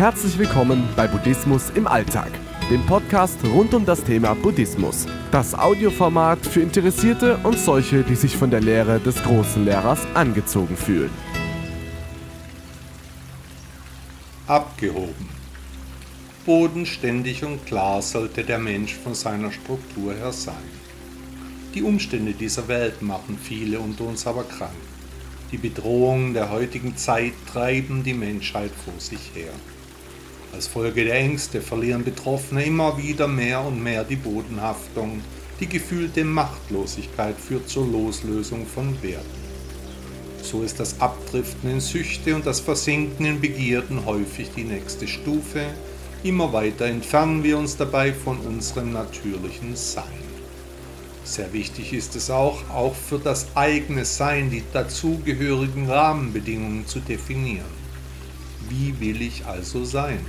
Herzlich willkommen bei Buddhismus im Alltag, dem Podcast rund um das Thema Buddhismus. Das Audioformat für Interessierte und solche, die sich von der Lehre des großen Lehrers angezogen fühlen. Abgehoben. Bodenständig und klar sollte der Mensch von seiner Struktur her sein. Die Umstände dieser Welt machen viele unter uns aber krank. Die Bedrohungen der heutigen Zeit treiben die Menschheit vor sich her. Als Folge der Ängste verlieren Betroffene immer wieder mehr und mehr die Bodenhaftung. Die gefühlte Machtlosigkeit führt zur Loslösung von Werten. So ist das Abdriften in Süchte und das Versinken in Begierden häufig die nächste Stufe. Immer weiter entfernen wir uns dabei von unserem natürlichen Sein. Sehr wichtig ist es auch, auch für das eigene Sein die dazugehörigen Rahmenbedingungen zu definieren. Wie will ich also sein?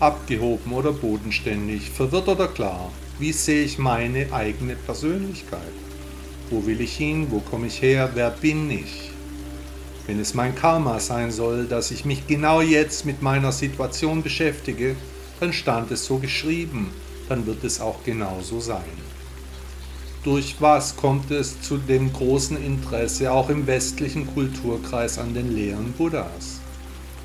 Abgehoben oder bodenständig, verwirrt oder klar? Wie sehe ich meine eigene Persönlichkeit? Wo will ich hin? Wo komme ich her? Wer bin ich? Wenn es mein Karma sein soll, dass ich mich genau jetzt mit meiner Situation beschäftige, dann stand es so geschrieben, dann wird es auch genauso sein. Durch was kommt es zu dem großen Interesse auch im westlichen Kulturkreis an den Lehren Buddhas?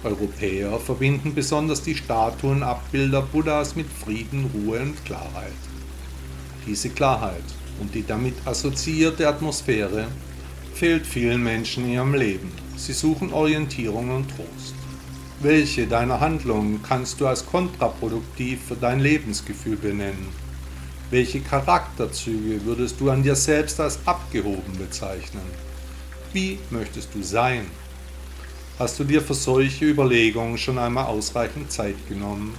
Europäer verbinden besonders die Statuen Abbilder Buddhas mit Frieden, Ruhe und Klarheit. Diese Klarheit und die damit assoziierte Atmosphäre fehlt vielen Menschen in ihrem Leben. Sie suchen Orientierung und Trost. Welche deiner Handlungen kannst du als kontraproduktiv für dein Lebensgefühl benennen? Welche Charakterzüge würdest du an dir selbst als abgehoben bezeichnen? Wie möchtest du sein? Hast du dir für solche Überlegungen schon einmal ausreichend Zeit genommen?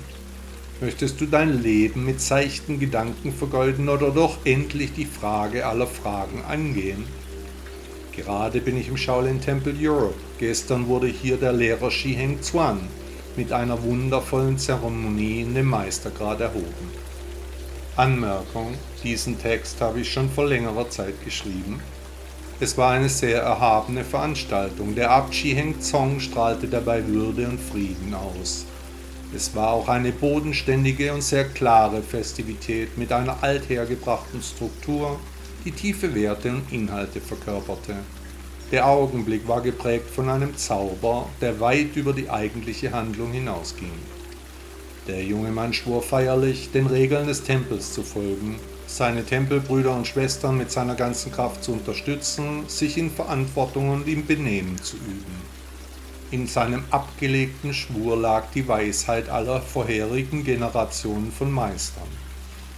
Möchtest du dein Leben mit seichten Gedanken vergeuden oder doch endlich die Frage aller Fragen angehen? Gerade bin ich im Shaolin Temple Europe. Gestern wurde hier der Lehrer Shi Heng Zuan mit einer wundervollen Zeremonie in den Meistergrad erhoben. Anmerkung, diesen Text habe ich schon vor längerer Zeit geschrieben. Es war eine sehr erhabene Veranstaltung. Der Abschi Heng Zong strahlte dabei Würde und Frieden aus. Es war auch eine bodenständige und sehr klare Festivität mit einer althergebrachten Struktur, die tiefe Werte und Inhalte verkörperte. Der Augenblick war geprägt von einem Zauber, der weit über die eigentliche Handlung hinausging. Der junge Mann schwor feierlich, den Regeln des Tempels zu folgen, seine Tempelbrüder und Schwestern mit seiner ganzen Kraft zu unterstützen, sich in Verantwortung und im Benehmen zu üben. In seinem abgelegten Schwur lag die Weisheit aller vorherigen Generationen von Meistern,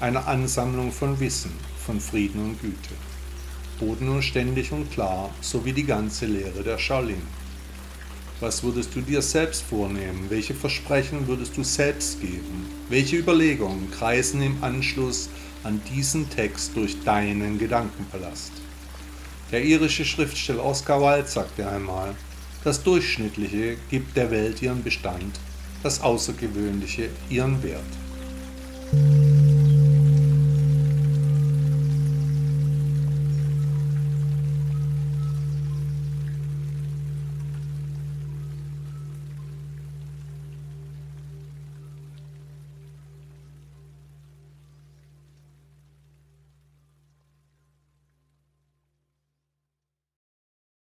eine Ansammlung von Wissen, von Frieden und Güte, bodenständig und klar, sowie die ganze Lehre der Shaolin. Was würdest du dir selbst vornehmen? Welche Versprechen würdest du selbst geben? Welche Überlegungen kreisen im Anschluss an diesen Text durch deinen Gedankenpalast. Der irische Schriftsteller Oscar Wilde sagte einmal, das Durchschnittliche gibt der Welt ihren Bestand, das Außergewöhnliche ihren Wert.